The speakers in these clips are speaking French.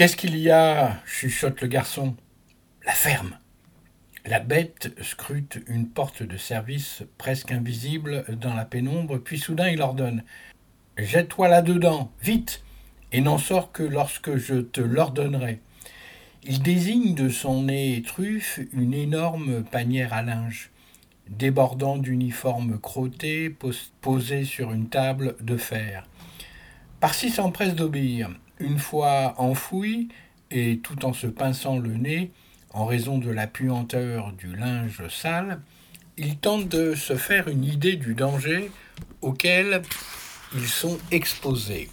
Qu'est-ce qu'il y a? chuchote le garçon. La ferme. La bête scrute une porte de service presque invisible dans la pénombre, puis soudain il ordonne Jette-toi là-dedans, vite, et n'en sors que lorsque je te l'ordonnerai. Il désigne de son nez truffe une énorme panière à linge, débordant d'uniformes crottés posés sur une table de fer. Parsi s'empresse d'obéir. Une fois enfoui, et tout en se pinçant le nez, en raison de la puanteur du linge sale, il tente de se faire une idée du danger auquel ils sont exposés.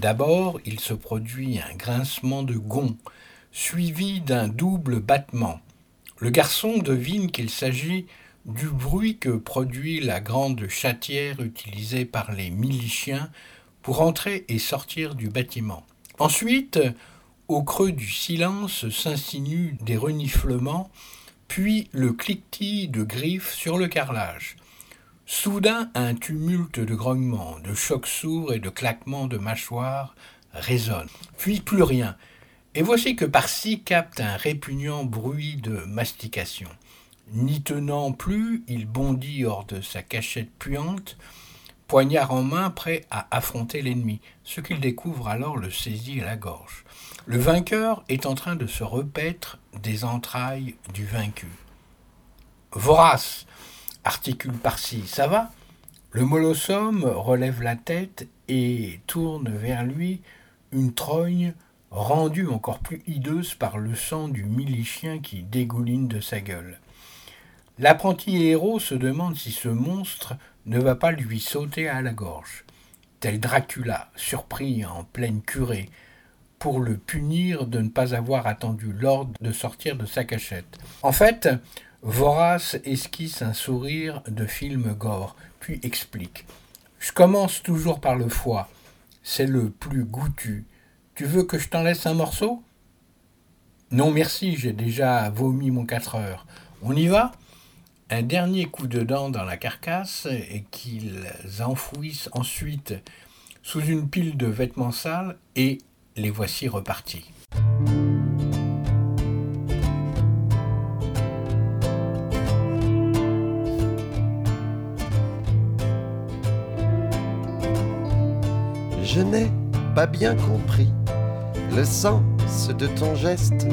D'abord, il se produit un grincement de gonds, suivi d'un double battement. Le garçon devine qu'il s'agit du bruit que produit la grande chatière utilisée par les miliciens pour entrer et sortir du bâtiment. Ensuite, au creux du silence s'insinuent des reniflements, puis le cliquetis de griffes sur le carrelage. Soudain, un tumulte de grognements, de chocs sourds et de claquements de mâchoires résonne. Puis plus rien. Et voici que par-ci capte un répugnant bruit de mastication. N'y tenant plus, il bondit hors de sa cachette puante, poignard en main, prêt à affronter l'ennemi. Ce qu'il découvre alors le saisit à la gorge. Le vainqueur est en train de se repaître des entrailles du vaincu. Vorace articule par-ci, ça va? Le molossum relève la tête et tourne vers lui une trogne rendue encore plus hideuse par le sang du milicien qui dégouline de sa gueule. L'apprenti héros se demande si ce monstre ne va pas lui sauter à la gorge, tel Dracula, surpris en pleine curée, pour le punir de ne pas avoir attendu l'ordre de sortir de sa cachette. En fait, Vorace esquisse un sourire de film gore, puis explique. Je commence toujours par le foie. C'est le plus goûtu. Tu veux que je t'en laisse un morceau? Non merci, j'ai déjà vomi mon quatre heures. On y va? Un dernier coup de dent dans la carcasse et qu'ils enfouissent ensuite sous une pile de vêtements sales et les voici repartis. Je n'ai pas bien compris le sens de ton geste.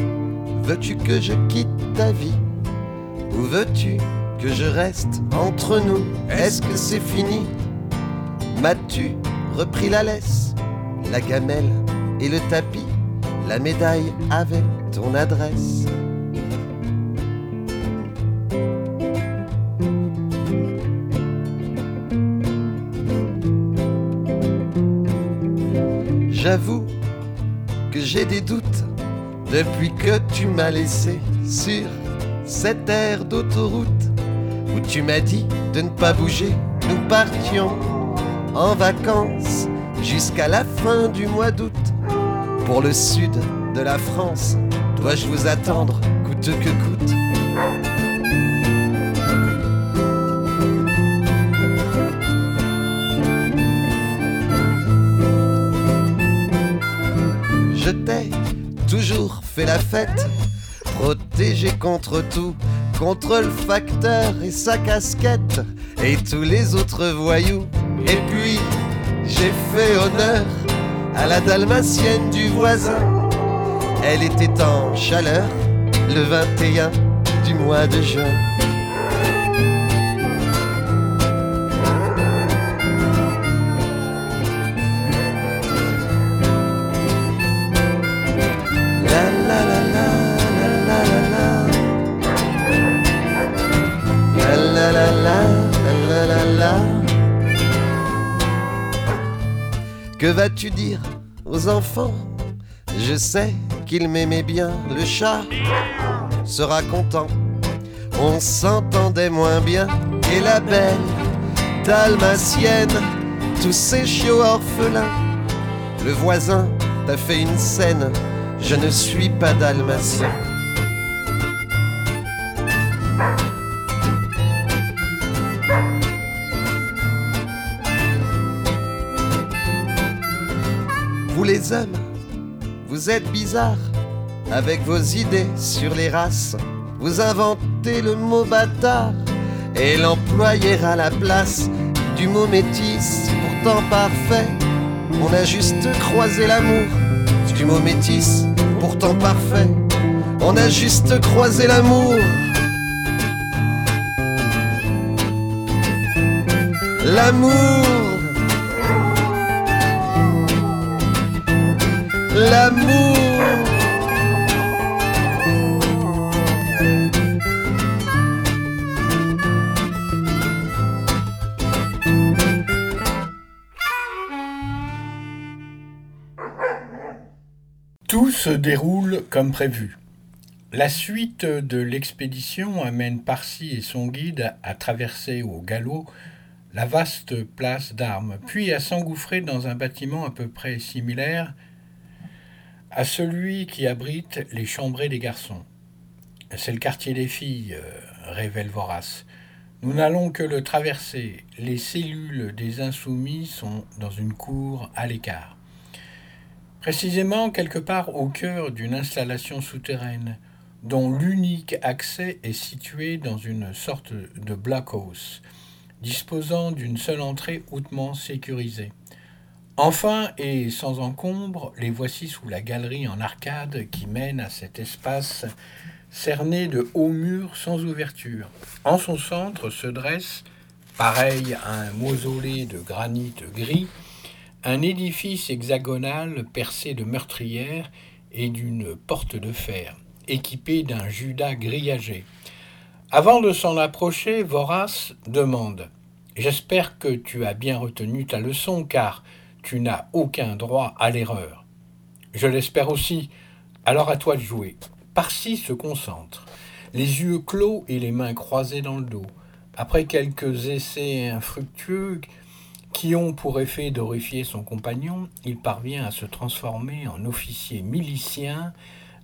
Veux-tu que je quitte ta vie Ou veux-tu que je reste entre nous. Est-ce que c'est fini? M'as-tu repris la laisse, la gamelle et le tapis, la médaille avec ton adresse? J'avoue que j'ai des doutes depuis que tu m'as laissé sur cette aire d'autoroute où tu m'as dit de ne pas bouger. Nous partions en vacances jusqu'à la fin du mois d'août. Pour le sud de la France, dois-je vous attendre coûte que coûte? Je t'ai toujours fait la fête, protégé contre tout, contre le facteur et sa casquette, et tous les autres voyous. Et puis, j'ai fait honneur à la dalmatienne du voisin. Elle était en chaleur le 21 du mois de juin. Vas-tu dire aux enfants? Je sais qu'il m'aimait bien, le chat sera content. On s'entendait moins bien, et la belle dalmatienne, tous ces chiots orphelins. Le voisin t'a fait une scène, je ne suis pas dalmatien. Les hommes, vous êtes bizarres avec vos idées sur les races. Vous inventez le mot bâtard et l'employer à la place du mot métis, pourtant parfait. On a juste croisé l'amour du mot métis, pourtant parfait. On a juste croisé l'amour. L'amour l'amour. Tout se déroule comme prévu. La suite de l'expédition amène Parsi et son guide à traverser au galop la vaste place d'armes, puis à s'engouffrer dans un bâtiment à peu près similaire à celui qui abrite les chambrées des garçons. C'est le quartier des filles, euh, révèle Vorace. Nous n'allons que le traverser. Les cellules des insoumis sont dans une cour à l'écart. Précisément quelque part au cœur d'une installation souterraine, dont l'unique accès est situé dans une sorte de blockhouse, disposant d'une seule entrée hautement sécurisée. Enfin, et sans encombre, les voici sous la galerie en arcade qui mène à cet espace cerné de hauts murs sans ouverture. En son centre se dresse, pareil à un mausolée de granit gris, un édifice hexagonal percé de meurtrières et d'une porte de fer, équipé d'un judas grillagé. Avant de s'en approcher, Vorace demande J'espère que tu as bien retenu ta leçon, car tu n'as aucun droit à l'erreur. Je l'espère aussi. Alors à toi de jouer. Parsi se concentre, les yeux clos et les mains croisées dans le dos. Après quelques essais infructueux qui ont pour effet d'horrifier son compagnon, il parvient à se transformer en officier milicien,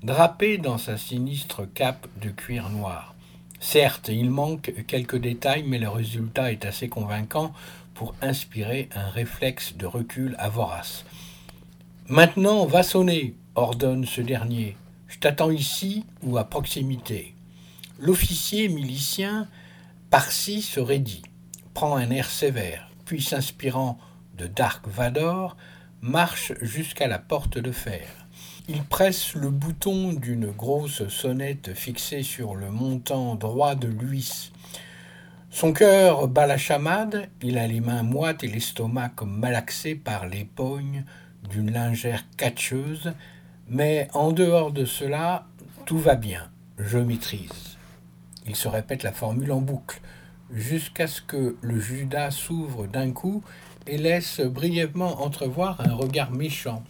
drapé dans sa sinistre cape de cuir noir. Certes, il manque quelques détails, mais le résultat est assez convaincant pour inspirer un réflexe de recul à Vorace. Maintenant, va sonner, ordonne ce dernier. Je t'attends ici ou à proximité. L'officier milicien, par-ci, se raidit, prend un air sévère, puis s'inspirant de Dark Vador, marche jusqu'à la porte de fer. Il presse le bouton d'une grosse sonnette fixée sur le montant droit de l'huisse. Son cœur bat la chamade, il a les mains moites et l'estomac malaxé par les pognes d'une lingère catcheuse, mais en dehors de cela, tout va bien, je maîtrise. Il se répète la formule en boucle, jusqu'à ce que le Judas s'ouvre d'un coup et laisse brièvement entrevoir un regard méchant.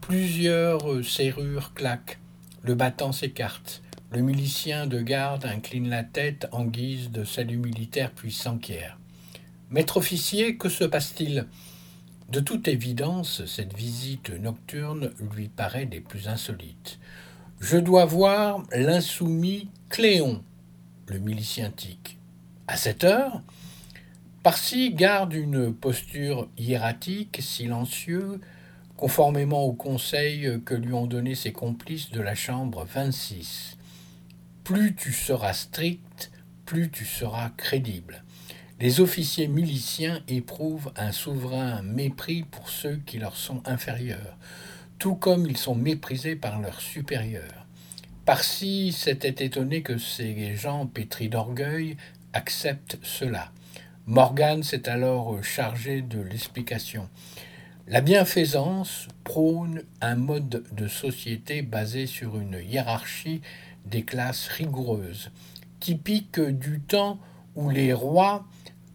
Plusieurs serrures claquent, le battant s'écarte. Le milicien de garde incline la tête en guise de salut militaire puis s'enquiert. Maître officier, que se passe-t-il? De toute évidence, cette visite nocturne lui paraît des plus insolites. Je dois voir l'insoumis Cléon, le milicien tic. À cette heure Parsi garde une posture hiératique, silencieux, conformément au conseil que lui ont donné ses complices de la chambre 26. Plus tu seras strict, plus tu seras crédible. Les officiers miliciens éprouvent un souverain mépris pour ceux qui leur sont inférieurs, tout comme ils sont méprisés par leurs supérieurs. Parsi s'était étonné que ces gens pétris d'orgueil acceptent cela. Morgan s'est alors chargé de l'explication. La bienfaisance prône un mode de société basé sur une hiérarchie des classes rigoureuses, typique du temps où les rois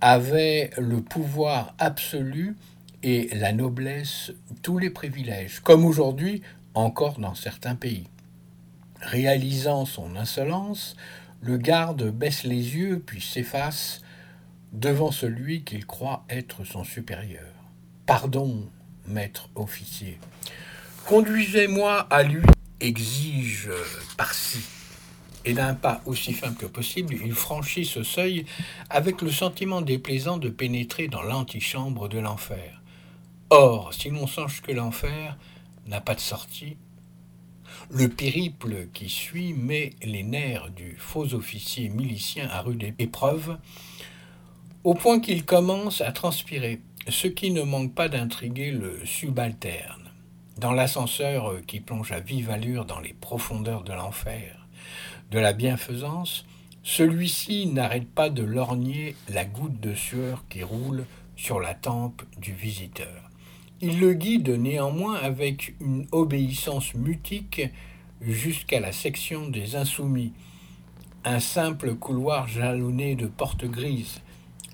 avaient le pouvoir absolu et la noblesse tous les privilèges, comme aujourd'hui encore dans certains pays. Réalisant son insolence, le garde baisse les yeux puis s'efface devant celui qu'il croit être son supérieur. Pardon, maître officier. Conduisez-moi à lui, exige Parsi. Et d'un pas aussi fin que possible, il franchit ce seuil avec le sentiment déplaisant de pénétrer dans l'antichambre de l'enfer. Or, si l'on songe que l'enfer n'a pas de sortie, le périple qui suit met les nerfs du faux officier milicien à rude épreuve, au point qu'il commence à transpirer, ce qui ne manque pas d'intriguer le subalterne. Dans l'ascenseur qui plonge à vive allure dans les profondeurs de l'enfer, de la bienfaisance, celui-ci n'arrête pas de lorgner la goutte de sueur qui roule sur la tempe du visiteur. Il le guide néanmoins avec une obéissance mutique jusqu'à la section des insoumis, un simple couloir jalonné de portes grises.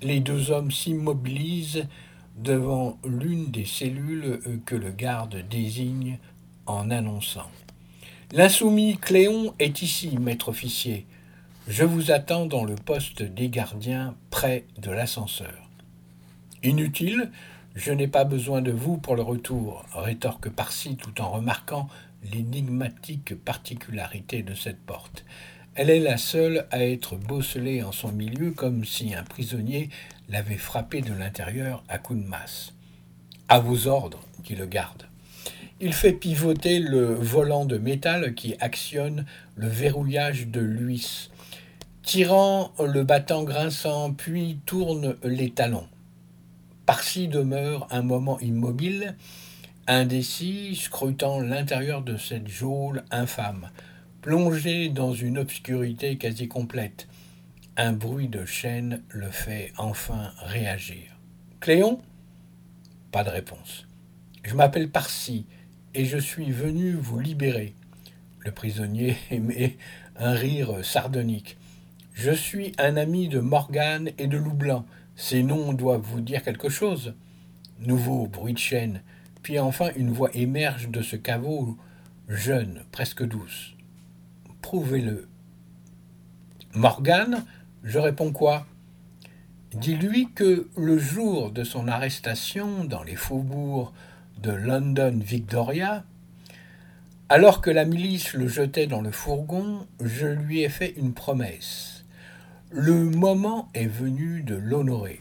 Les deux hommes s'immobilisent devant l'une des cellules que le garde désigne en annonçant. L'insoumis Cléon est ici, maître officier. Je vous attends dans le poste des gardiens près de l'ascenseur. Inutile, je n'ai pas besoin de vous pour le retour, rétorque Parsi tout en remarquant l'énigmatique particularité de cette porte. Elle est la seule à être bosselée en son milieu comme si un prisonnier l'avait frappée de l'intérieur à coups de masse. À vos ordres, dit le garde. Il fait pivoter le volant de métal qui actionne le verrouillage de l'huisse, tirant le battant grinçant, puis tourne les talons. Parsi demeure un moment immobile, indécis, scrutant l'intérieur de cette geôle infâme, plongé dans une obscurité quasi complète. Un bruit de chaîne le fait enfin réagir. Cléon? Pas de réponse. Je m'appelle Parsi et je suis venu vous libérer. Le prisonnier émet un rire sardonique. Je suis un ami de Morgane et de Loublanc. Ces noms doivent vous dire quelque chose. Nouveau bruit de chaîne, puis enfin une voix émerge de ce caveau, jeune, presque douce. Prouvez-le. Morgane, je réponds quoi? Dis-lui que le jour de son arrestation dans les faubourgs de London Victoria, alors que la milice le jetait dans le fourgon, je lui ai fait une promesse. Le moment est venu de l'honorer.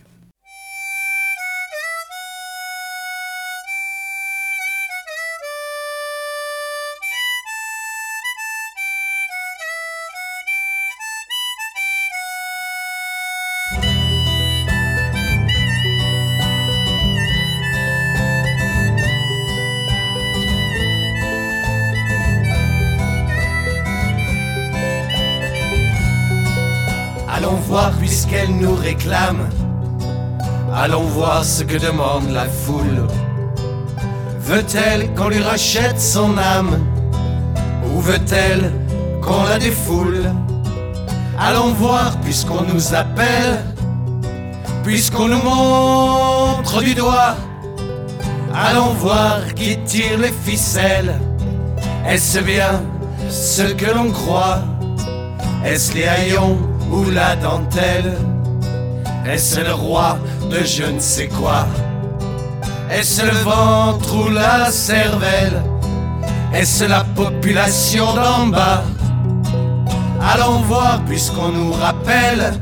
Nous réclame. Allons voir ce que demande la foule. Veut-elle qu'on lui rachète son âme? Ou veut-elle qu'on la défoule? Allons voir puisqu'on nous appelle, puisqu'on nous montre du doigt. Allons voir qui tire les ficelles. Est-ce bien ce que l'on croit? Est-ce les haillons ou la dentelle? Est-ce le roi de je ne sais quoi. Est-ce le ventre ou la cervelle. Est-ce la population d'en bas. Allons voir puisqu'on nous rappelle.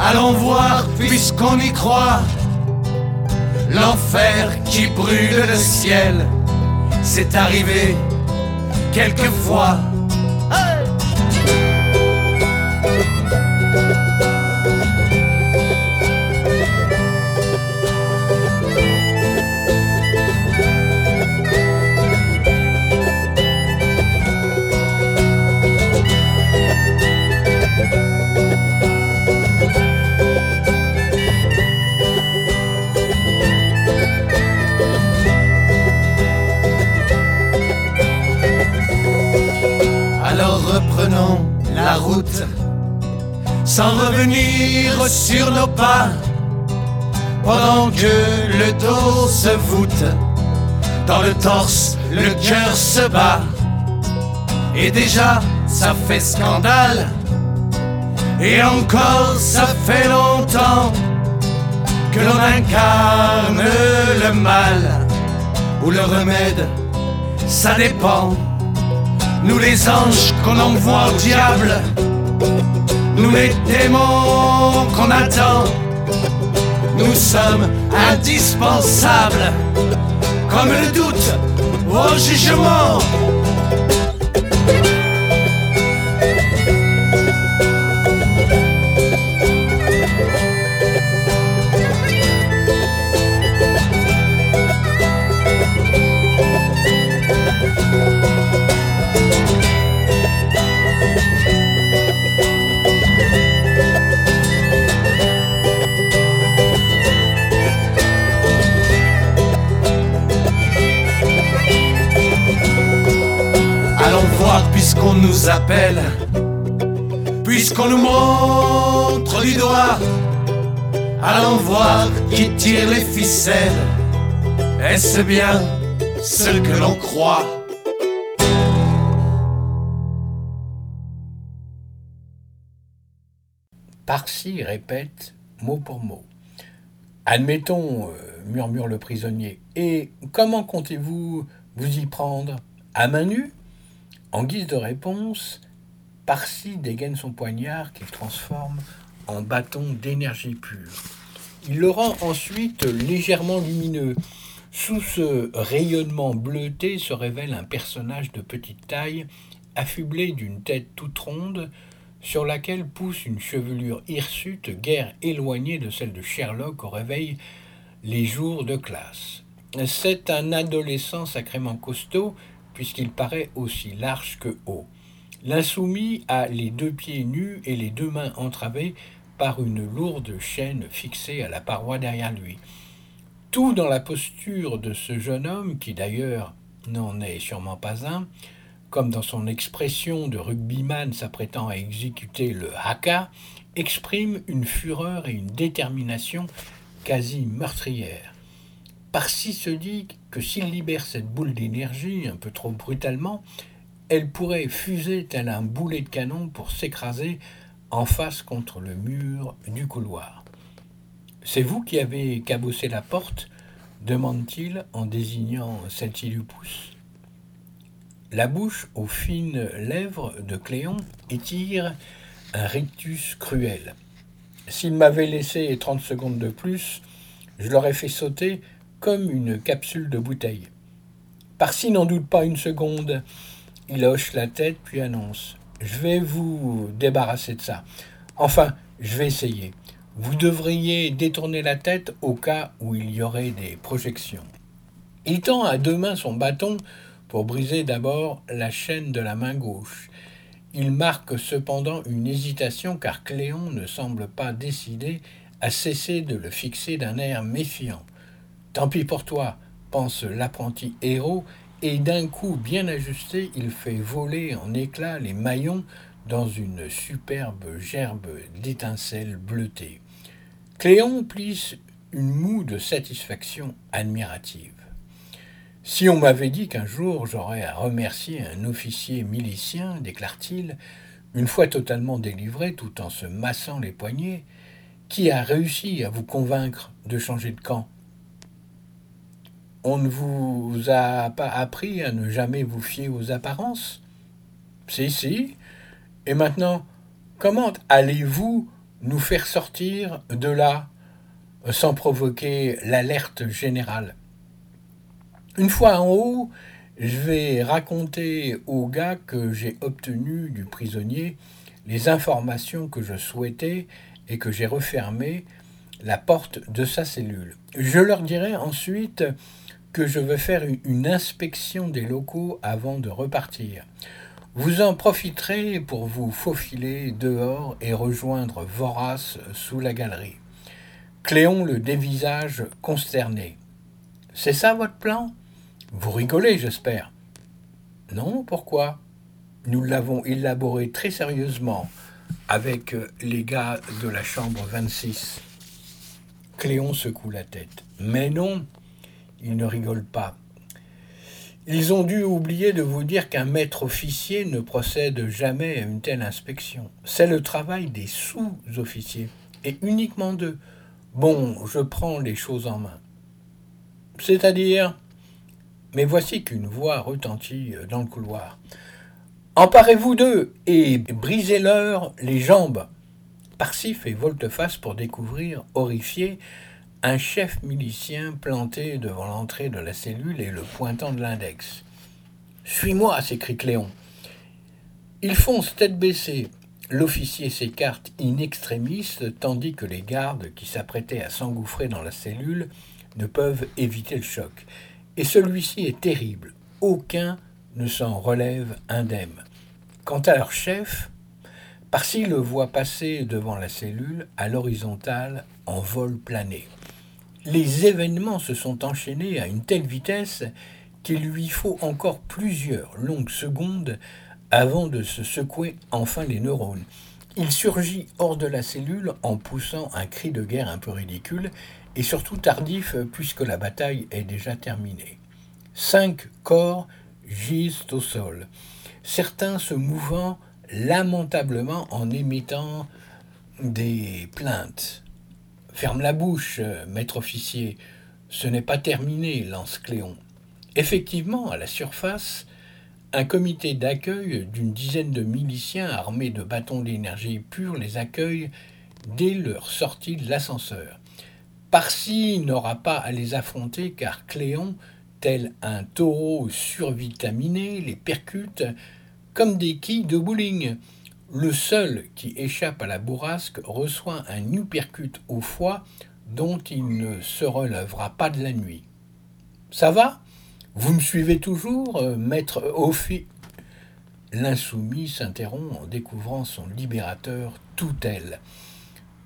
Allons voir puisqu'on y croit. L'enfer qui brûle le ciel. C'est arrivé quelquefois. Sans revenir sur nos pas pendant que le dos se voûte dans le torse le cœur se bat. Et déjà ça fait scandale et encore ça fait longtemps que l'on incarne le mal ou le remède ça dépend nous les anges qu'on envoie au diable, nous les démons qu'on attend, nous sommes indispensables, comme le doute au jugement. Appelle, puisqu'on nous montre du doigt, allons voir qui tire les ficelles. Est-ce bien ce que l'on croit? Parsi répète mot pour mot. Admettons, euh, murmure le prisonnier, et comment comptez-vous vous y prendre? À main nue? En guise de réponse, Parsi dégaine son poignard qu'il transforme en bâton d'énergie pure. Il le rend ensuite légèrement lumineux. Sous ce rayonnement bleuté se révèle un personnage de petite taille, affublé d'une tête toute ronde, sur laquelle pousse une chevelure hirsute, guère éloignée de celle de Sherlock au réveil les jours de classe. C'est un adolescent sacrément costaud, puisqu'il paraît aussi large que haut. L'insoumis a les deux pieds nus et les deux mains entravées par une lourde chaîne fixée à la paroi derrière lui. Tout dans la posture de ce jeune homme, qui d'ailleurs n'en est sûrement pas un, comme dans son expression de rugbyman s'apprêtant à exécuter le haka, exprime une fureur et une détermination quasi meurtrières. Parsi se dit que s'il libère cette boule d'énergie un peu trop brutalement, elle pourrait fuser tel un boulet de canon pour s'écraser en face contre le mur du couloir. C'est vous qui avez cabossé la porte demande-t-il en désignant celle qui lui pousse. La bouche aux fines lèvres de Cléon étire un rictus cruel. S'il m'avait laissé trente secondes de plus, je l'aurais fait sauter comme une capsule de bouteille. Parsi n'en doute pas une seconde. Il hoche la tête puis annonce Je vais vous débarrasser de ça. Enfin, je vais essayer. Vous devriez détourner la tête au cas où il y aurait des projections. Il tend à deux mains son bâton pour briser d'abord la chaîne de la main gauche. Il marque cependant une hésitation car Cléon ne semble pas décidé à cesser de le fixer d'un air méfiant. Tant pis pour toi, pense l'apprenti héros, et d'un coup bien ajusté, il fait voler en éclats les maillons dans une superbe gerbe d'étincelles bleutées. Cléon plisse une moue de satisfaction admirative. Si on m'avait dit qu'un jour j'aurais à remercier un officier milicien, déclare-t-il, une fois totalement délivré tout en se massant les poignets, qui a réussi à vous convaincre de changer de camp? On ne vous a pas appris à ne jamais vous fier aux apparences Si, si. Et maintenant, comment allez-vous nous faire sortir de là sans provoquer l'alerte générale? Une fois en haut, je vais raconter au gars que j'ai obtenu du prisonnier les informations que je souhaitais et que j'ai refermé la porte de sa cellule. Je leur dirai ensuite que je veux faire une inspection des locaux avant de repartir. Vous en profiterez pour vous faufiler dehors et rejoindre Vorace sous la galerie. Cléon le dévisage consterné. C'est ça votre plan? Vous rigolez, j'espère. Non, pourquoi? Nous l'avons élaboré très sérieusement avec les gars de la chambre 26. Cléon secoue la tête. Mais non, il ne rigole pas. Ils ont dû oublier de vous dire qu'un maître officier ne procède jamais à une telle inspection. C'est le travail des sous-officiers, et uniquement d'eux. Bon, je prends les choses en main. C'est-à-dire Mais voici qu'une voix retentit dans le couloir. Emparez-vous d'eux et brisez-leur les jambes. Parsi fait volte-face pour découvrir, horrifié, un chef milicien planté devant l'entrée de la cellule et le pointant de l'index. Suis-moi, s'écrie Cléon. Ils foncent tête baissée. L'officier s'écarte in extremis, tandis que les gardes qui s'apprêtaient à s'engouffrer dans la cellule ne peuvent éviter le choc. Et celui-ci est terrible. Aucun ne s'en relève indemne. Quant à leur chef, Parsi le voit passer devant la cellule à l'horizontale en vol plané. Les événements se sont enchaînés à une telle vitesse qu'il lui faut encore plusieurs longues secondes avant de se secouer enfin les neurones. Il surgit hors de la cellule en poussant un cri de guerre un peu ridicule et surtout tardif puisque la bataille est déjà terminée. Cinq corps gisent au sol, certains se mouvant lamentablement en émettant des plaintes. Ferme la bouche, maître officier, ce n'est pas terminé, lance Cléon. Effectivement, à la surface, un comité d'accueil d'une dizaine de miliciens armés de bâtons d'énergie pure les accueille dès leur sortie de l'ascenseur. Parsi n'aura pas à les affronter car Cléon, tel un taureau survitaminé, les percute comme des quilles de bowling. Le seul qui échappe à la bourrasque reçoit un uppercut au foie dont il ne se relèvera pas de la nuit. Ça va? Vous me suivez toujours, euh, maître Ophi? L'insoumis s'interrompt en découvrant son libérateur tout tel.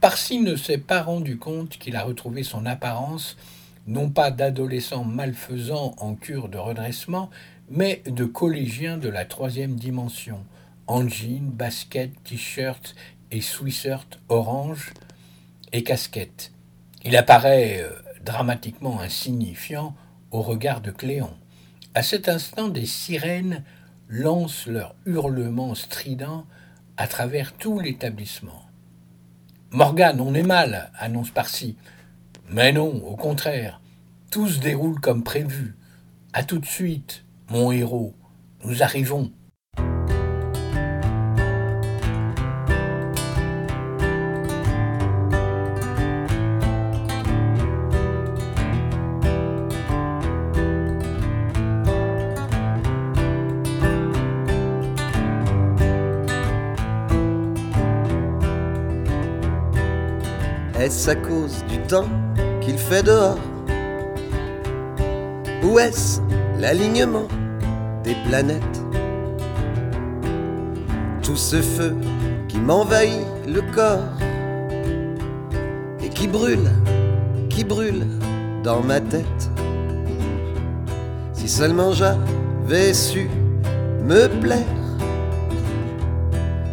Parsi ne s'est pas rendu compte qu'il a retrouvé son apparence, non pas d'adolescent malfaisant en cure de redressement, mais de collégiens de la troisième dimension, en jean, basket, t-shirt et sweatshirt orange et casquette. Il apparaît euh, dramatiquement insignifiant au regard de Cléon. À cet instant, des sirènes lancent leurs hurlements stridents à travers tout l'établissement. Morgane, on est mal, annonce Parsi. Mais non, au contraire, tout se déroule comme prévu. À tout de suite, mon héros, nous arrivons. Est-ce à cause du temps qu'il fait dehors Ou est-ce l'alignement des planètes. Tout ce feu qui m'envahit le corps et qui brûle, qui brûle dans ma tête. Si seulement j'avais su me plaire,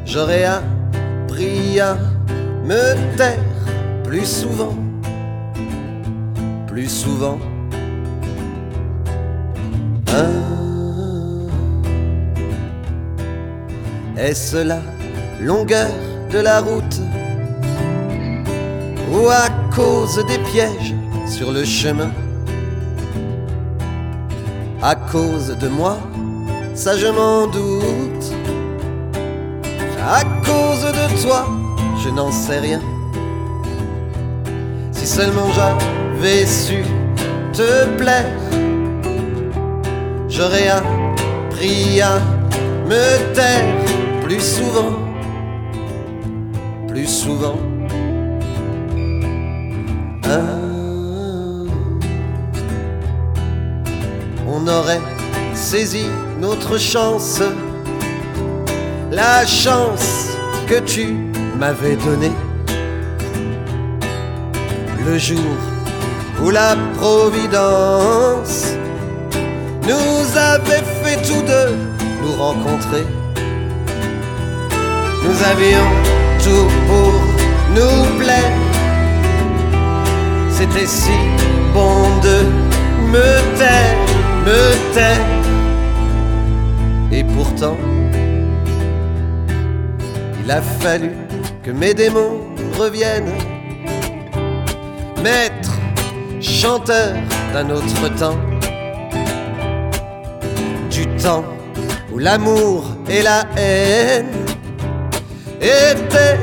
j'aurais appris à me taire plus souvent, plus souvent. Est-ce la longueur de la route ou à cause des pièges sur le chemin? À cause de moi, ça je m'en doute. À cause de toi, je n'en sais rien. Seulement j'avais su te plaire, j'aurais appris à me taire plus souvent, plus souvent. Ah. on aurait saisi notre chance, la chance que tu m'avais donnée le jour où la Providence nous avait fait tous deux nous rencontrer. Nous avions tout pour nous plaire. C'était si bon de me taire, me taire. Et pourtant, il a fallu que mes démons reviennent maître, chanteur d'un autre temps, du temps où l'amour et la haine étaient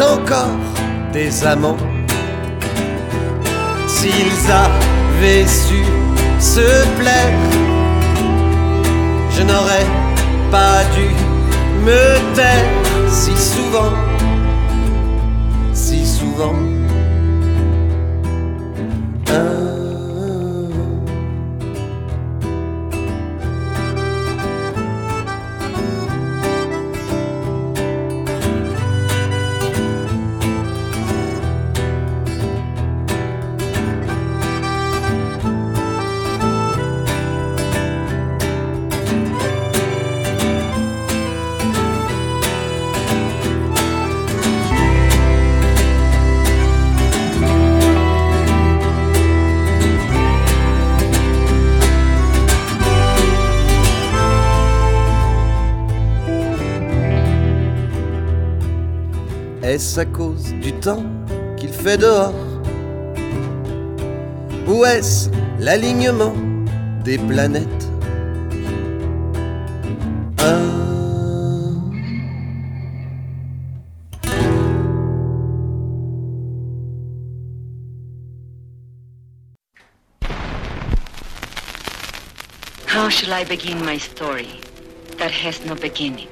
encore des amants. S'ils avaient su se plaire, je n'aurais pas dû me taire si souvent, si souvent. Est-ce à cause du temps qu'il fait dehors Ou est-ce l'alignement des planètes How shall I begin my story that has no beginning?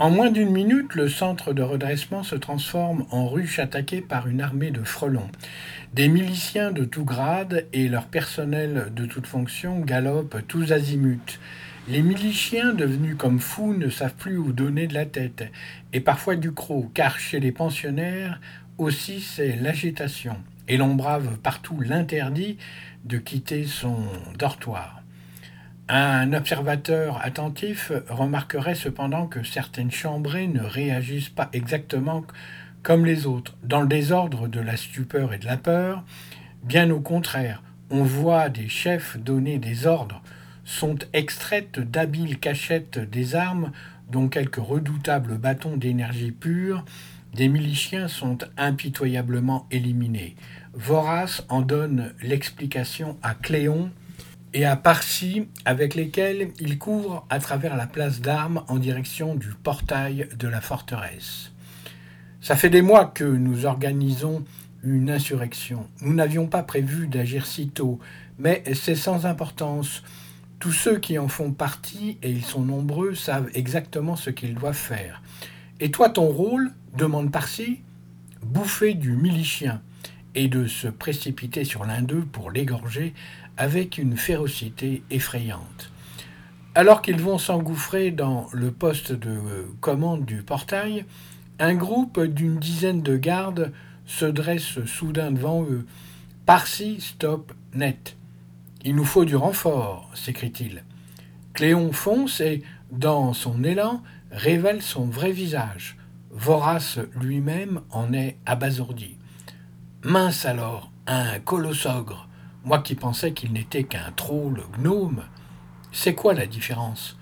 En moins d'une minute, le centre de redressement se transforme en ruche attaquée par une armée de frelons. Des miliciens de tout grade et leur personnel de toute fonction galopent tous azimuts. Les miliciens, devenus comme fous, ne savent plus où donner de la tête, et parfois du croc, car chez les pensionnaires aussi c'est l'agitation, et l'on brave partout l'interdit de quitter son dortoir. Un observateur attentif remarquerait cependant que certaines chambrées ne réagissent pas exactement comme les autres, dans le désordre de la stupeur et de la peur. Bien au contraire, on voit des chefs donner des ordres, sont extraites d'habiles cachettes des armes, dont quelques redoutables bâtons d'énergie pure, des miliciens sont impitoyablement éliminés. Vorace en donne l'explication à Cléon, et à Parsi, avec lesquels il court à travers la place d'armes en direction du portail de la forteresse. Ça fait des mois que nous organisons une insurrection. Nous n'avions pas prévu d'agir si tôt, mais c'est sans importance. Tous ceux qui en font partie, et ils sont nombreux, savent exactement ce qu'ils doivent faire. Et toi, ton rôle, demande Parsi, bouffer du milicien et de se précipiter sur l'un d'eux pour l'égorger avec une férocité effrayante. Alors qu'ils vont s'engouffrer dans le poste de commande du portail, un groupe d'une dizaine de gardes se dresse soudain devant eux. Parsi, stop, net. Il nous faut du renfort, s'écrie-t-il. Cléon fonce et, dans son élan, révèle son vrai visage. Vorace lui-même en est abasourdi. Mince alors, un colossogre, moi qui pensais qu'il n'était qu'un troll gnome. C'est quoi la différence?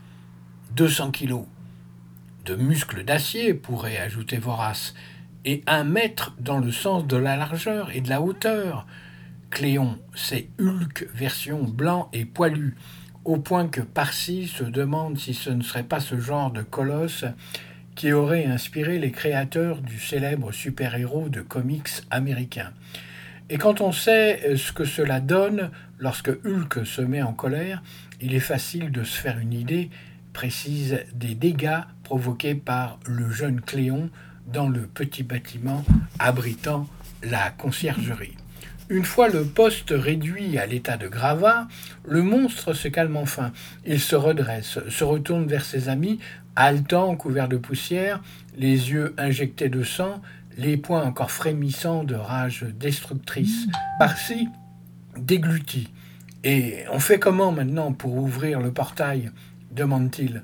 200 kilos. De muscles d'acier, pourrait ajouter Vorace, et un mètre dans le sens de la largeur et de la hauteur. Cléon, c'est Hulk version blanc et poilu, au point que Parsi se demande si ce ne serait pas ce genre de colosse qui aurait inspiré les créateurs du célèbre super-héros de comics américain. Et quand on sait ce que cela donne lorsque Hulk se met en colère, il est facile de se faire une idée précise des dégâts provoqués par le jeune Cléon dans le petit bâtiment abritant la conciergerie. Une fois le poste réduit à l'état de gravat, le monstre se calme enfin. Il se redresse, se retourne vers ses amis, haletant, couvert de poussière, les yeux injectés de sang, les poings encore frémissants de rage destructrice. Parsi déglutit. Et on fait comment maintenant pour ouvrir le portail? demande-t-il.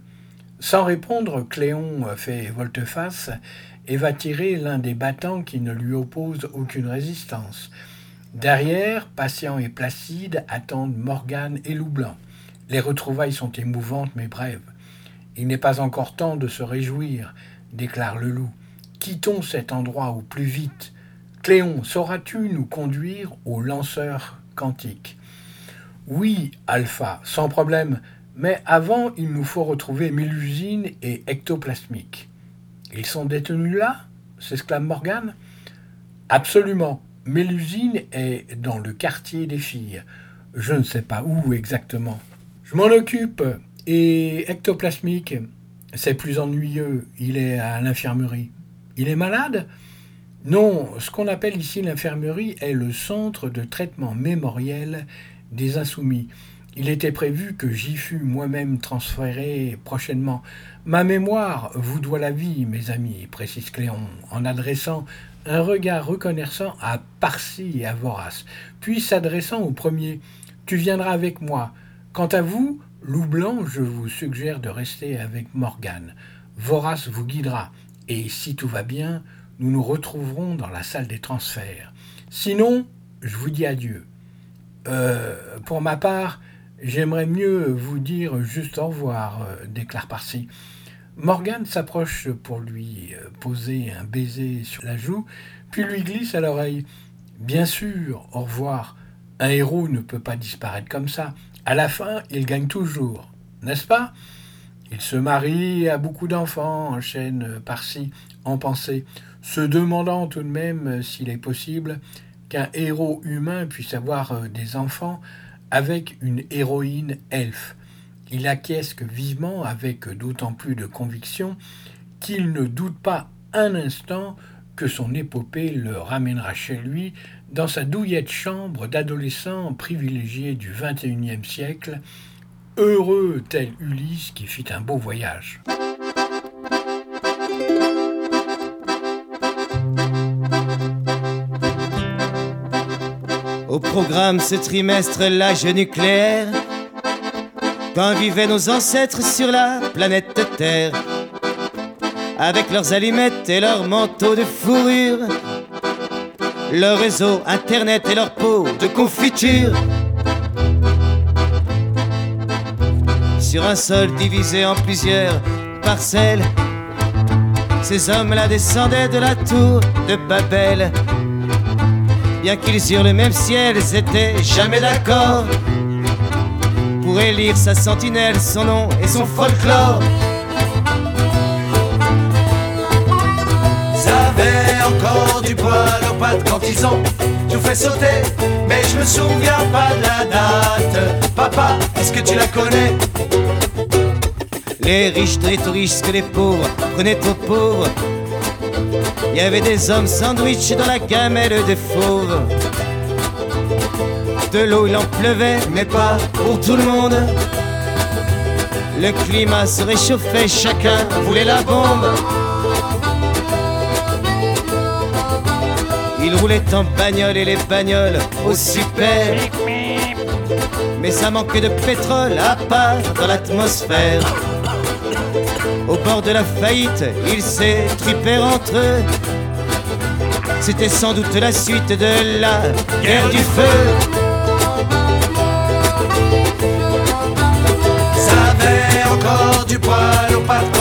Sans répondre, Cléon fait volte-face et va tirer l'un des battants qui ne lui oppose aucune résistance. Derrière, patient et placide, attendent Morgane et Loublanc. Les retrouvailles sont émouvantes mais brèves. Il n'est pas encore temps de se réjouir, déclare le loup. Quittons cet endroit au plus vite. Cléon, sauras-tu nous conduire au lanceur quantique? Oui, Alpha, sans problème, mais avant, il nous faut retrouver Mélusine et Ectoplasmique. Ils sont détenus là? s'exclame Morgane. Absolument. Mélusine est dans le quartier des filles. Je ne sais pas où exactement. Je m'en occupe. Et ectoplasmique, c'est plus ennuyeux. Il est à l'infirmerie. Il est malade? Non, ce qu'on appelle ici l'infirmerie est le centre de traitement mémoriel des insoumis. Il était prévu que j'y fût moi-même transféré prochainement. Ma mémoire vous doit la vie, mes amis, précise Cléon, en adressant un regard reconnaissant à Parsi et à Vorace, puis s'adressant au premier Tu viendras avec moi. Quant à vous, Loup Blanc, je vous suggère de rester avec Morgane. Vorace vous guidera, et si tout va bien, nous nous retrouverons dans la salle des transferts. Sinon, je vous dis adieu. Euh, pour ma part, j'aimerais mieux vous dire juste au revoir, euh, déclare Parsi. Morgane s'approche pour lui euh, poser un baiser sur la joue, puis lui glisse à l'oreille. Bien sûr, au revoir. Un héros ne peut pas disparaître comme ça. À la fin, il gagne toujours, n'est-ce pas? Il se marie, a beaucoup d'enfants, enchaîne Parsi en pensée, se demandant tout de même s'il est possible qu'un héros humain puisse avoir euh, des enfants avec une héroïne elfe. Il acquiesce vivement, avec d'autant plus de conviction, qu'il ne doute pas un instant que son épopée le ramènera chez lui dans sa douillette chambre d'adolescent privilégié du XXIe siècle, heureux tel Ulysse qui fit un beau voyage. Au programme ce trimestre, l'âge nucléaire quand vivaient nos ancêtres sur la planète Terre, avec leurs allumettes et leurs manteaux de fourrure, leur réseau internet et leur peau de confiture. Sur un sol divisé en plusieurs parcelles, ces hommes-là descendaient de la tour de Babel. Bien qu'ils eurent le même ciel, ils étaient jamais d'accord pour élire sa sentinelle, son nom et son folklore. Ça avait encore du poil quand ils ont tout fait sauter. Mais je me souviens pas de la date. Papa, est-ce que tu la connais? Les riches très riches que les pauvres prenaient aux pauvres. Il y avait des hommes sandwich dans la gamelle des fauves de l'eau, il en pleuvait, mais pas pour tout le monde. Le climat se réchauffait, chacun voulait la bombe. Il roulait en bagnole et les bagnoles au super. Mais ça manquait de pétrole à part dans l'atmosphère. Au bord de la faillite, ils s'étripèrent entre eux. C'était sans doute la suite de la guerre du feu. encore du poil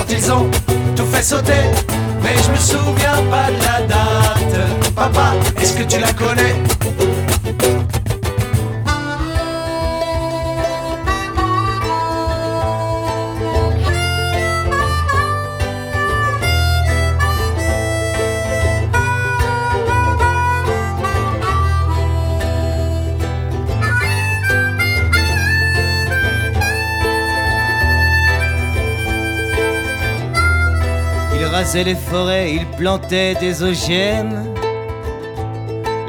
ils ont tout fait sauter. Mais je me souviens pas de la date. Papa, est-ce que tu la connais? Rasaient les forêts, ils plantaient des OGM.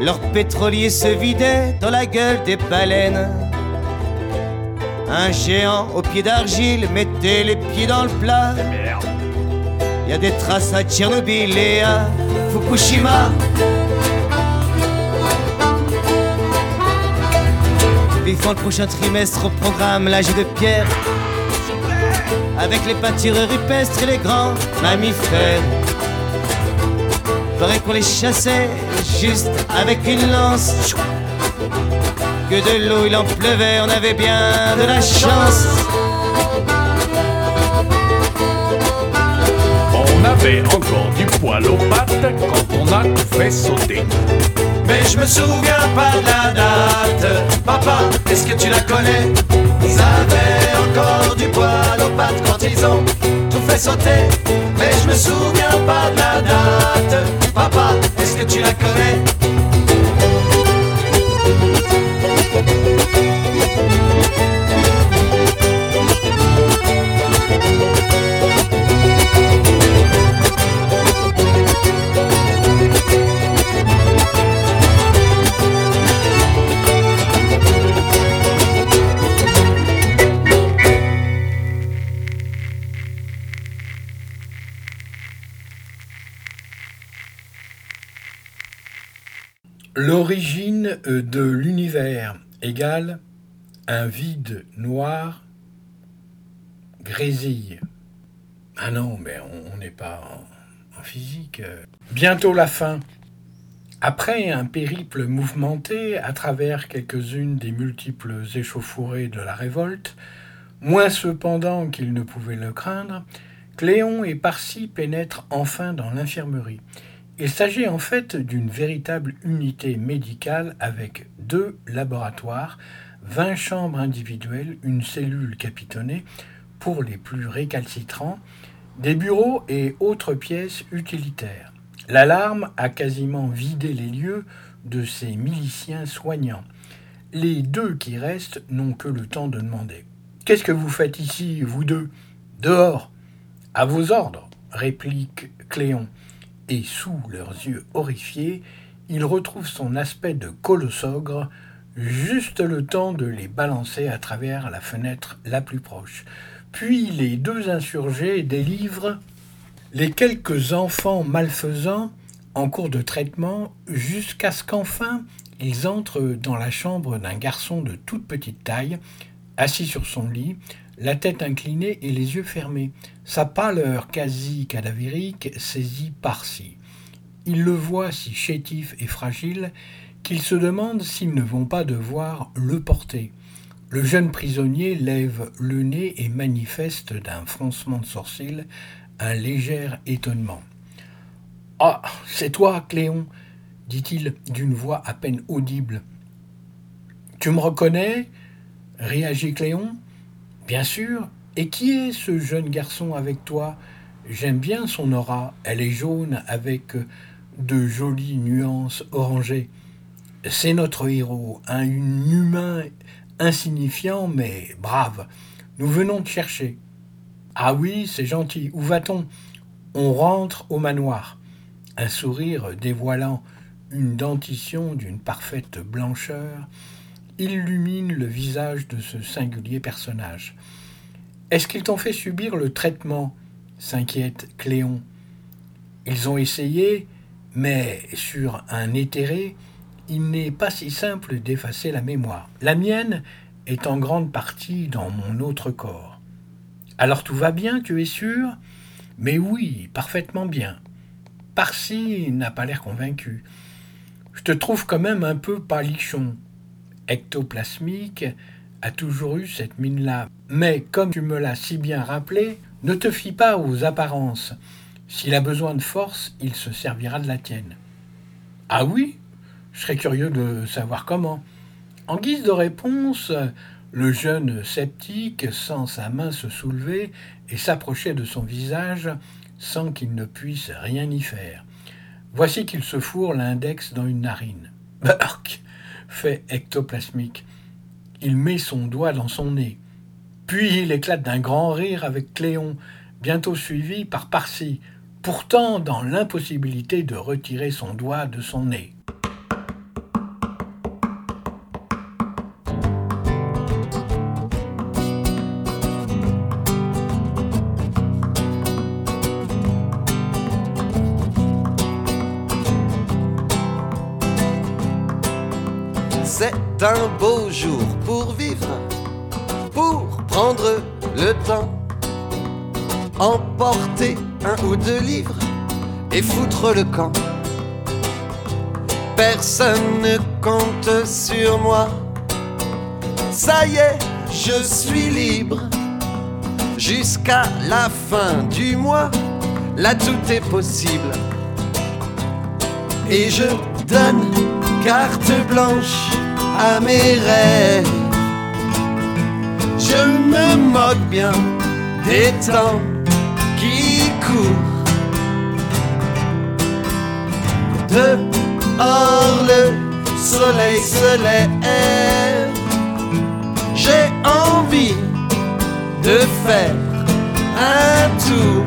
Leurs pétroliers se vidaient dans la gueule des baleines. Un géant au pied d'argile mettait les pieds dans le plat. Il y a des traces à Tchernobyl et à Fukushima. Vivant le prochain trimestre au programme l'âge de pierre avec les pâtures rupestres et les grands mammifères. Faudrait qu'on les chassait juste avec une lance. Que de l'eau il en pleuvait, on avait bien de la chance. On avait encore du poil aux pattes quand on a tout fait sauter. Mais je me souviens pas de la date. Papa, est-ce que tu la connais? Ils avaient encore du poil aux pattes ont tout fait sauter. Mais je me souviens pas de la date. Papa, est-ce que tu la connais? De l'univers égale un vide noir grésille. Ah non, mais on n'est pas en, physique. Bientôt la fin. Après un périple mouvementé à travers quelques-unes des multiples échauffourées de la révolte, moins cependant qu'il ne pouvait le craindre, Cléon et Parsi pénètrent enfin dans l'infirmerie. Il s'agit en fait d'une véritable unité médicale avec deux laboratoires, 20 chambres individuelles, une cellule capitonnée pour les plus récalcitrants, des bureaux et autres pièces utilitaires. L'alarme a quasiment vidé les lieux de ces miliciens soignants. Les deux qui restent n'ont que le temps de demander. Qu'est-ce que vous faites ici, vous deux? Dehors. À vos ordres, réplique Cléon sous leurs yeux horrifiés, il retrouve son aspect de colossogre, juste le temps de les balancer à travers la fenêtre la plus proche. Puis les deux insurgés délivrent les quelques enfants malfaisants en cours de traitement jusqu'à ce qu'enfin ils entrent dans la chambre d'un garçon de toute petite taille, assis sur son lit, la tête inclinée et les yeux fermés, sa pâleur quasi cadavérique saisit par-ci. Il le voit si chétif et fragile qu'il se demande s'ils ne vont pas devoir le porter. Le jeune prisonnier lève le nez et manifeste d'un froncement de sourcils un léger étonnement. Ah, c'est toi, Cléon, dit-il d'une voix à peine audible. Tu me reconnais? réagit Cléon. Bien sûr. Et qui est ce jeune garçon avec toi? J'aime bien son aura. Elle est jaune avec de jolies nuances orangées. C'est notre héros, un humain insignifiant mais brave. Nous venons te chercher. Ah oui, c'est gentil. Où va-t-on? On rentre au manoir. Un sourire dévoilant une dentition d'une parfaite blancheur illumine le visage de ce singulier personnage. Est-ce qu'ils t'ont fait subir le traitement? s'inquiète Cléon. Ils ont essayé, mais sur un éthéré, il n'est pas si simple d'effacer la mémoire. La mienne est en grande partie dans mon autre corps. Alors tout va bien, tu es sûr? Mais oui, parfaitement bien. Parsi n'a pas l'air convaincu. Je te trouve quand même un peu palichon ectoplasmique, a toujours eu cette mine-là. Mais comme tu me l'as si bien rappelé, Ne te fie pas aux apparences. S'il a besoin de force, il se servira de la tienne. Ah oui? Je serais curieux de savoir comment. En guise de réponse, le jeune sceptique sent sa main se soulever et s'approcher de son visage sans qu'il ne puisse rien y faire. Voici qu'il se fourre l'index dans une narine. Burk fait ectoplasmique. Il met son doigt dans son nez. Puis il éclate d'un grand rire avec Cléon, bientôt suivi par Parsi, pourtant dans l'impossibilité de retirer son doigt de son nez. Un beau jour pour vivre, pour prendre le temps, emporter un ou deux livres et foutre le camp. Personne ne compte sur moi. Ça y est, je suis libre. Jusqu'à la fin du mois, là tout est possible. Et je donne carte blanche à mes rêves. Je me moque bien des temps qui courent. Dehors le soleil se lève. J'ai envie de faire un tour.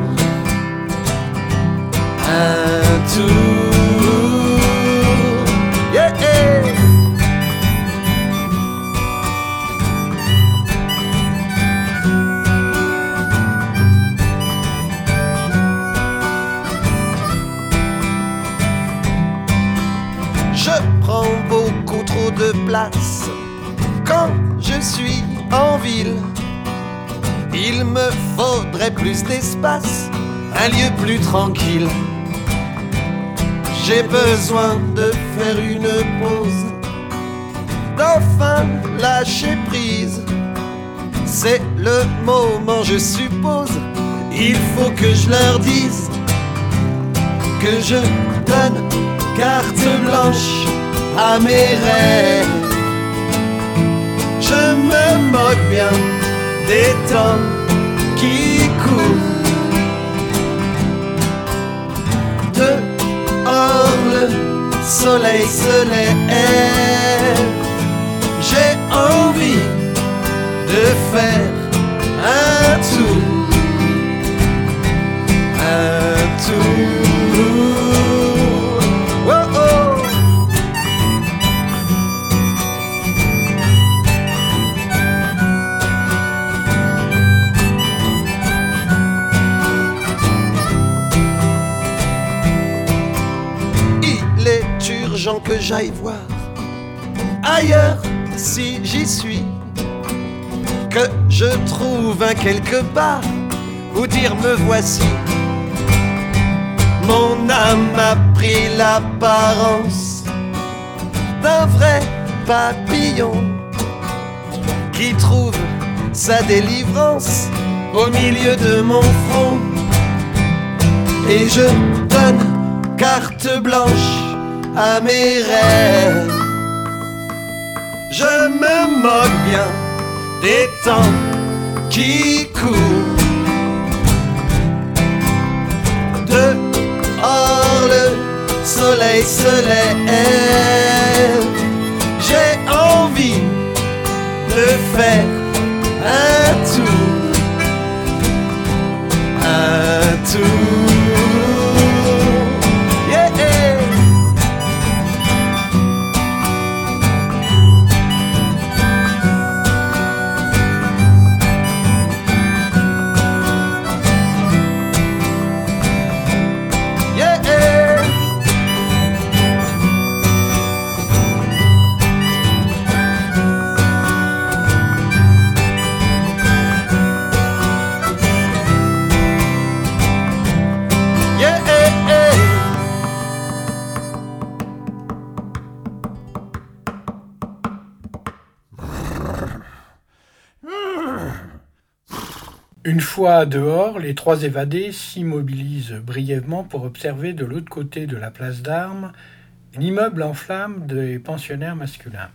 Un tour. Trop de place quand je suis en ville. Il me faudrait plus d'espace, un lieu plus tranquille. J'ai besoin de faire une pause, d'enfin lâcher prise. C'est le moment, je suppose. Il faut que je leur dise que je donne carte blanche à mes rêves. Je me moque bien des temps qui courent. Dehors le soleil se lève. J'ai envie de faire un tour. Un tour. Que j'aille voir ailleurs si j'y suis. Que je trouve un quelque part où dire me voici. Mon âme a pris l'apparence d'un vrai papillon qui trouve sa délivrance au milieu de mon front. Et je donne carte blanche à mes rêves. Je me moque bien des temps qui courent. Dehors le soleil se lève. Dehors, les trois évadés s'immobilisent brièvement pour observer de l'autre côté de la place d'armes l'immeuble en flammes des pensionnaires masculins.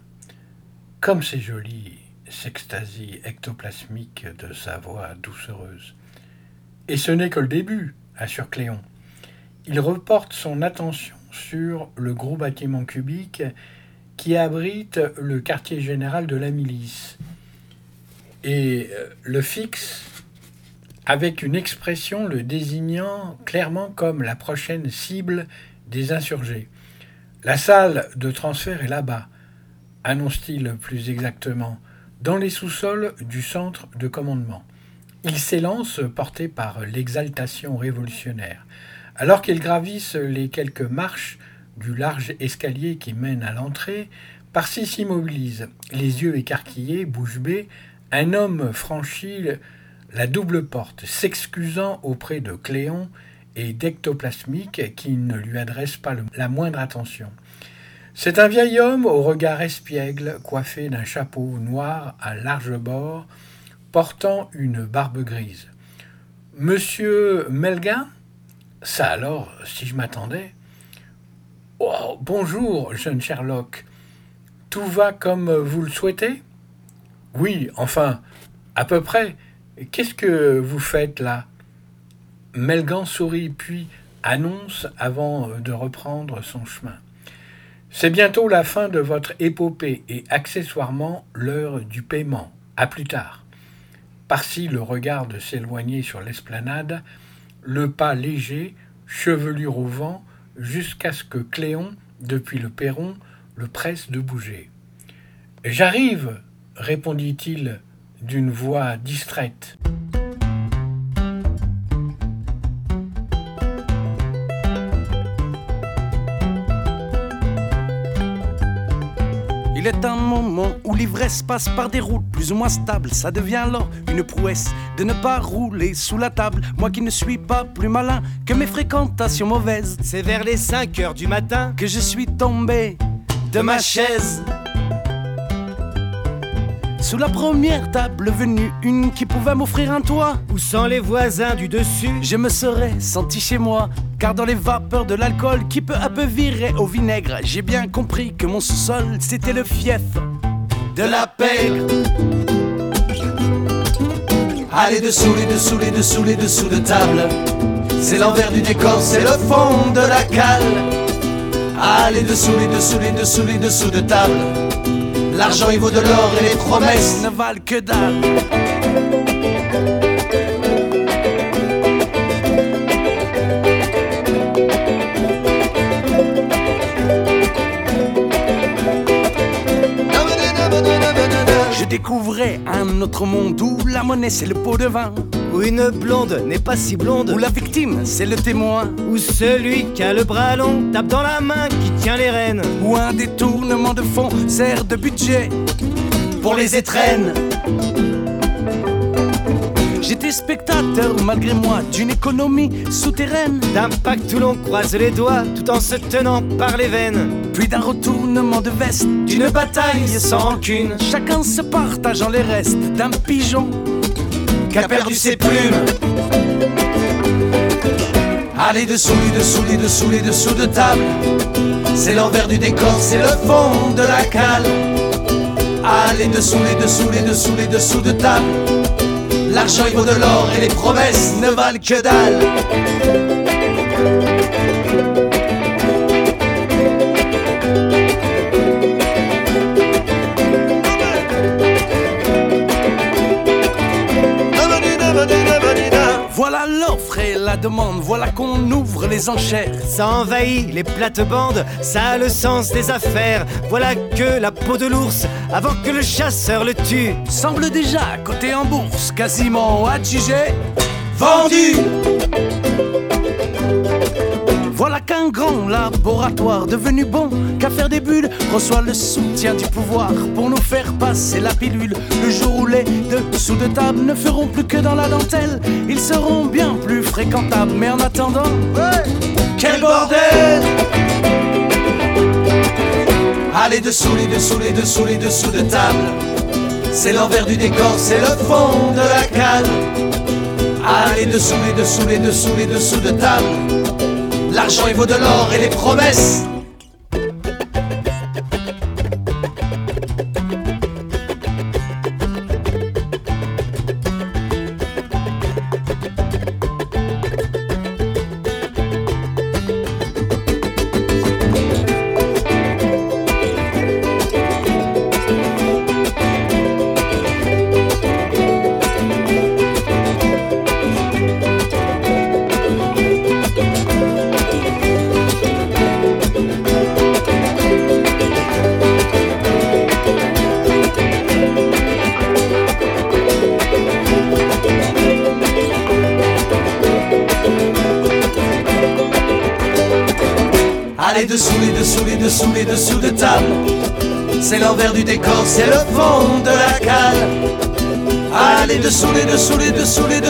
Comme c'est joli, s'extasie ectoplasmique de sa voix doucereuse. Et ce n'est que le début, assure Cléon. Il reporte son attention sur le gros bâtiment cubique qui abrite le quartier général de la milice et euh, le fixe avec une expression le désignant clairement comme la prochaine cible des insurgés. La salle de transfert est là-bas, annonce-t-il plus exactement, dans les sous-sols du centre de commandement. Il s'élance, porté par l'exaltation révolutionnaire. Alors qu'ils gravissent les quelques marches du large escalier qui mène à l'entrée, Parsi s'immobilise, les yeux écarquillés, bouche bée, un homme franchit la double porte, s'excusant auprès de Cléon et d'Ectoplasmique qui ne lui adresse pas la moindre attention. C'est un vieil homme au regard espiègle, coiffé d'un chapeau noir à large bord, portant une barbe grise. Monsieur Melguin? Ça alors, si je m'attendais. Oh, bonjour, jeune Sherlock. Tout va comme vous le souhaitez? Oui, enfin, à peu près. Qu'est-ce que vous faites là? Melgan sourit puis annonce avant de reprendre son chemin. C'est bientôt la fin de votre épopée et accessoirement l'heure du paiement. À plus tard. Parsi le regarde s'éloigner sur l'esplanade, le pas léger, chevelure au vent, jusqu'à ce que Cléon, depuis le perron, le presse de bouger. J'arrive, répondit-il d'une voix distraite. Il est un moment où l'ivresse passe par des routes plus ou moins stables. Ça devient alors une prouesse de ne pas rouler sous la table. Moi qui ne suis pas plus malin que mes fréquentations mauvaises. C'est vers les 5 heures du matin que je suis tombé de ma chaise. Sous la première table venue, une qui pouvait m'offrir un toit. Où sans les voisins du dessus, je me serais senti chez moi. Car dans les vapeurs de l'alcool qui peu à peu virait au vinaigre, j'ai bien compris que mon sous-sol c'était le fief de la pègre. Allez dessous, les dessous, les dessous, les dessous de table. C'est l'envers du décor, c'est le fond de la cale. Allez dessous, les dessous, les dessous, les dessous de table. L'argent il vaut de l'or et les promesses ne valent que dalle. Je découvrais un autre monde où la monnaie c'est le pot de vin. Où une blonde n'est pas si blonde. Où la victime c'est le témoin. Où celui qui a le bras long tape dans la main qui tient les rênes. Où un détournement de fonds sert de budget pour les étrennes. J'étais spectateur malgré moi d'une économie souterraine. D'un pacte où l'on croise les doigts tout en se tenant par les veines. Puis d'un retournement de veste, d'une bataille sans rancune. Chacun se partageant les restes d'un pigeon qui a perdu ses plumes. Allez dessous, les dessous, les dessous, les dessous de table. C'est l'envers du décor, c'est le fond de la cale. Allez dessous, les dessous, les dessous, les dessous de table. L'argent il vaut de l'or et les promesses ne valent que dalle. La demande, voilà qu'on ouvre les enchères. Ça envahit les plates-bandes, ça a le sens des affaires. Voilà que la peau de l'ours, avant que le chasseur le tue, semble déjà coté en bourse, quasiment adjugé, vendu. Voilà qu'un grand laboratoire devenu bon qu'à faire des bulles reçoit le soutien du pouvoir pour nous faire passer la pilule. Le jour où les dessous de table ne feront plus que dans la dentelle, ils seront bien plus fréquentables. Mais en attendant, ouais, quel bordel! Allez dessous, les dessous, les dessous, les dessous de table. C'est l'envers du décor, c'est le fond de la cale. Ah, les dessous, les dessous, les dessous, les dessous de table. L'argent, il vaut de l'or et les promesses.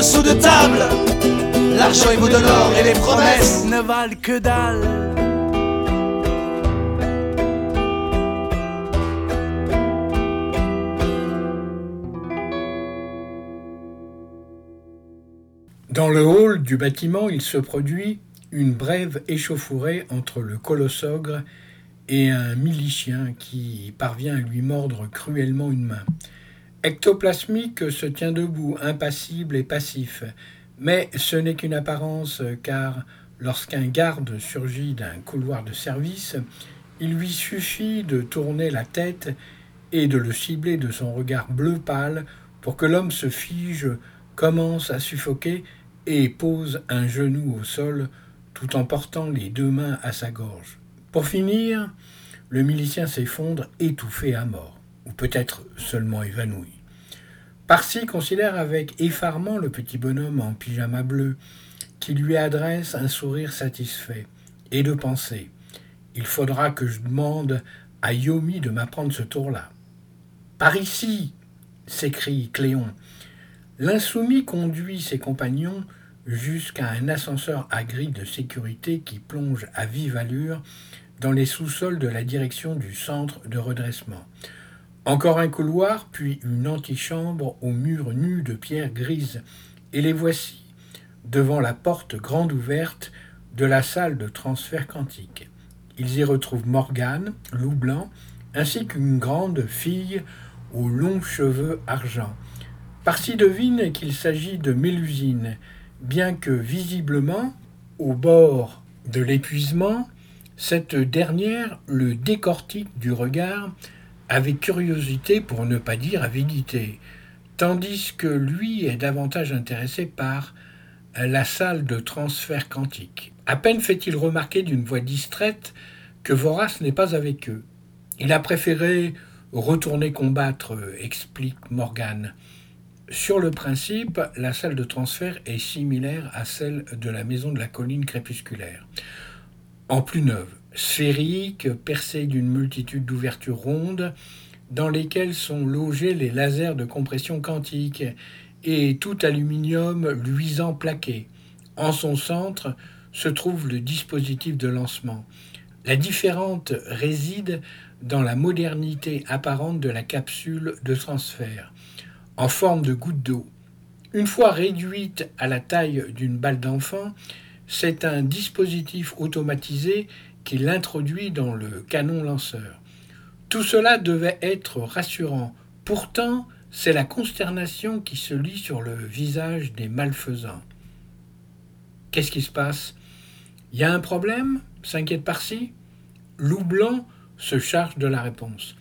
De table. L'argent, il vaut de l'or et les promesses ne valent que dalle. Dans le hall du bâtiment, il se produit une brève échauffourée entre le colossogre et un milicien qui parvient à lui mordre cruellement une main. Ectoplasmique se tient debout, impassible et passif, mais ce n'est qu'une apparence car lorsqu'un garde surgit d'un couloir de service, il lui suffit de tourner la tête et de le cibler de son regard bleu pâle pour que l'homme se fige, commence à suffoquer et pose un genou au sol tout en portant les deux mains à sa gorge. Pour finir, le milicien s'effondre étouffé à mort, peut-être seulement évanoui. Parsi considère avec effarement le petit bonhomme en pyjama bleu, qui lui adresse un sourire satisfait, et de penser Il faudra que je demande à Yomi de m'apprendre ce tour-là. Par ici s'écrie Cléon. L'insoumis conduit ses compagnons jusqu'à un ascenseur à grille de sécurité qui plonge à vive allure dans les sous-sols de la direction du centre de redressement. Encore un couloir, puis une antichambre aux murs nus de pierre grise, et les voici, devant la porte grande ouverte de la salle de transfert quantique. Ils y retrouvent Morgane, loup blanc, ainsi qu'une grande fille aux longs cheveux argent. Par-ci devine qu'il s'agit de Mélusine, bien que visiblement, au bord de l'épuisement, cette dernière le décortique du regard avec curiosité pour ne pas dire avidité, tandis que lui est davantage intéressé par la salle de transfert quantique. À peine fait-il remarquer d'une voix distraite que Vorace n'est pas avec eux. Il a préféré retourner combattre, explique Morgane. Sur le principe, la salle de transfert est similaire à celle de la maison de la colline crépusculaire en plus neuve, sphérique, percée d'une multitude d'ouvertures rondes, dans lesquelles sont logés les lasers de compression quantique et tout aluminium luisant plaqué. En son centre se trouve le dispositif de lancement. La différente réside dans la modernité apparente de la capsule de transfert, en forme de goutte d'eau. Une fois réduite à la taille d'une balle d'enfant, c'est un dispositif automatisé qui l'introduit dans le canon lanceur. Tout cela devait être rassurant. Pourtant, c'est la consternation qui se lit sur le visage des malfaisants. Qu'est-ce qui se passe? Il y a un problème? s'inquiète Parsi? Loup Blanc se charge de la réponse.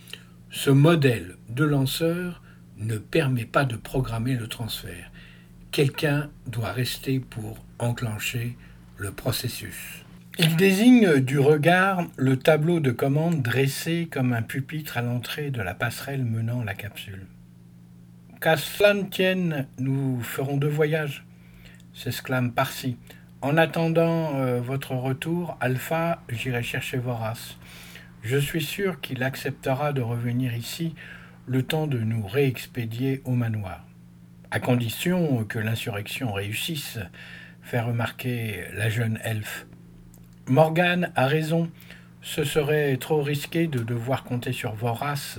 Ce modèle de lanceur ne permet pas de programmer le transfert. Quelqu'un doit rester pour enclencher le processus. Il désigne du regard le tableau de commande dressé comme un pupitre à l'entrée de la passerelle menant la capsule. Qu'à cela ne tienne, nous ferons deux voyages, s'exclame Parsi. En attendant euh, votre retour, Alpha, j'irai chercher Vorace. Je suis sûr qu'il acceptera de revenir ici le temps de nous réexpédier au manoir, à condition que l'insurrection réussisse, fait remarquer la jeune elfe. Morgane a raison, ce serait trop risqué de devoir compter sur Vorace,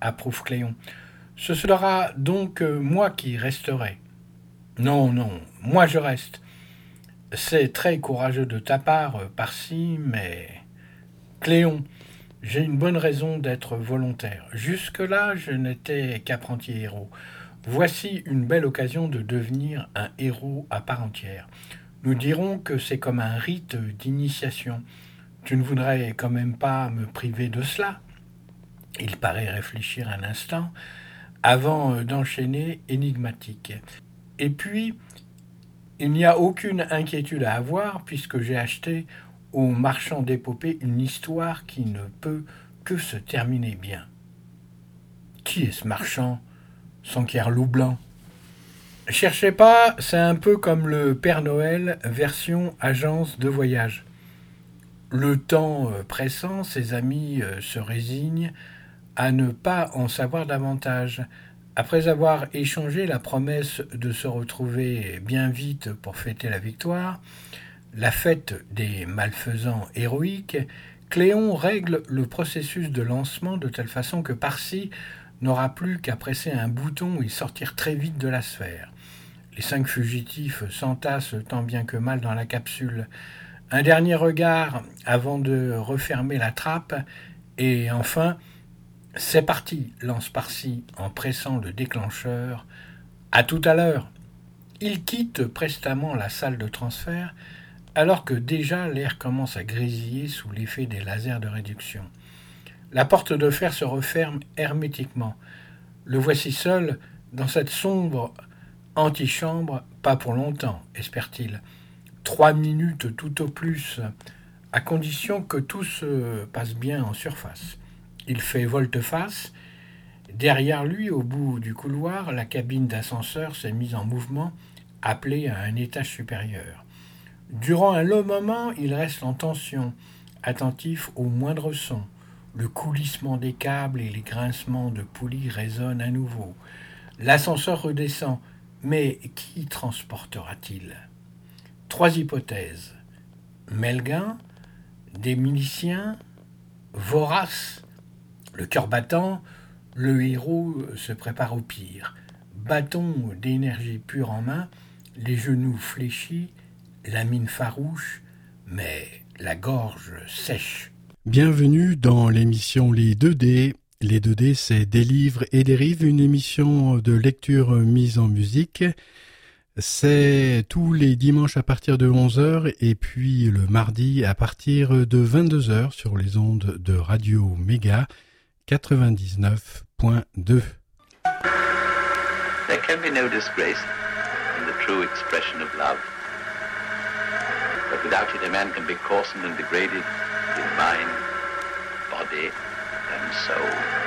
approuve Cléon. Ce sera donc moi qui resterai. Non, non, moi je reste. C'est très courageux de ta part, euh, par-ci, mais... Cléon, j'ai une bonne raison d'être volontaire. Jusque-là, je n'étais qu'apprenti héros. Voici une belle occasion de devenir un héros à part entière. Nous dirons que c'est comme un rite d'initiation. Tu ne voudrais quand même pas me priver de cela Il paraît réfléchir un instant avant d'enchaîner énigmatique. Et puis, il n'y a aucune inquiétude à avoir puisque j'ai acheté au marchand d'épopées une histoire qui ne peut que se terminer bien. Qui est ce marchand Sanquier loup blanc. Cherchez pas, c'est un peu comme le Père Noël version agence de voyage. Le temps euh, pressant, ses amis euh, se résignent à ne pas en savoir davantage. Après avoir échangé la promesse de se retrouver bien vite pour fêter la victoire, la fête des malfaisants héroïques, Cléon règle le processus de lancement de telle façon que Parsi n'aura plus qu'à presser un bouton et sortir très vite de la sphère. Les cinq fugitifs s'entassent tant bien que mal dans la capsule. Un dernier regard avant de refermer la trappe, et enfin c'est parti, lance Parsi en pressant le déclencheur. À tout à l'heure. Il quitte prestement la salle de transfert alors que déjà l'air commence à grésiller sous l'effet des lasers de réduction. La porte de fer se referme hermétiquement. Le voici seul dans cette sombre antichambre, pas pour longtemps, espère-t-il. Trois minutes tout au plus, à condition que tout se passe bien en surface. Il fait volte-face. Derrière lui, au bout du couloir, la cabine d'ascenseur s'est mise en mouvement, appelée à un étage supérieur. Durant un long moment, il reste en tension, attentif au moindre son. Le coulissement des câbles et les grincements de poulies résonnent à nouveau. L'ascenseur redescend, mais qui transportera-t-il? Trois hypothèses. Melguin, des miliciens, voraces le cœur battant, le héros se prépare au pire. Bâton d'énergie pure en main, les genoux fléchis, la mine farouche, mais la gorge sèche. Bienvenue dans l'émission Les 2D. Les 2D, c'est Des livres et des une émission de lecture mise en musique. C'est tous les dimanches à partir de 11h et puis le mardi à partir de 22h sur les ondes de Radio Méga 99.2. There can be no disgrace in the true expression of love. But without it, a man can be coarsened and degraded in mind, body, so.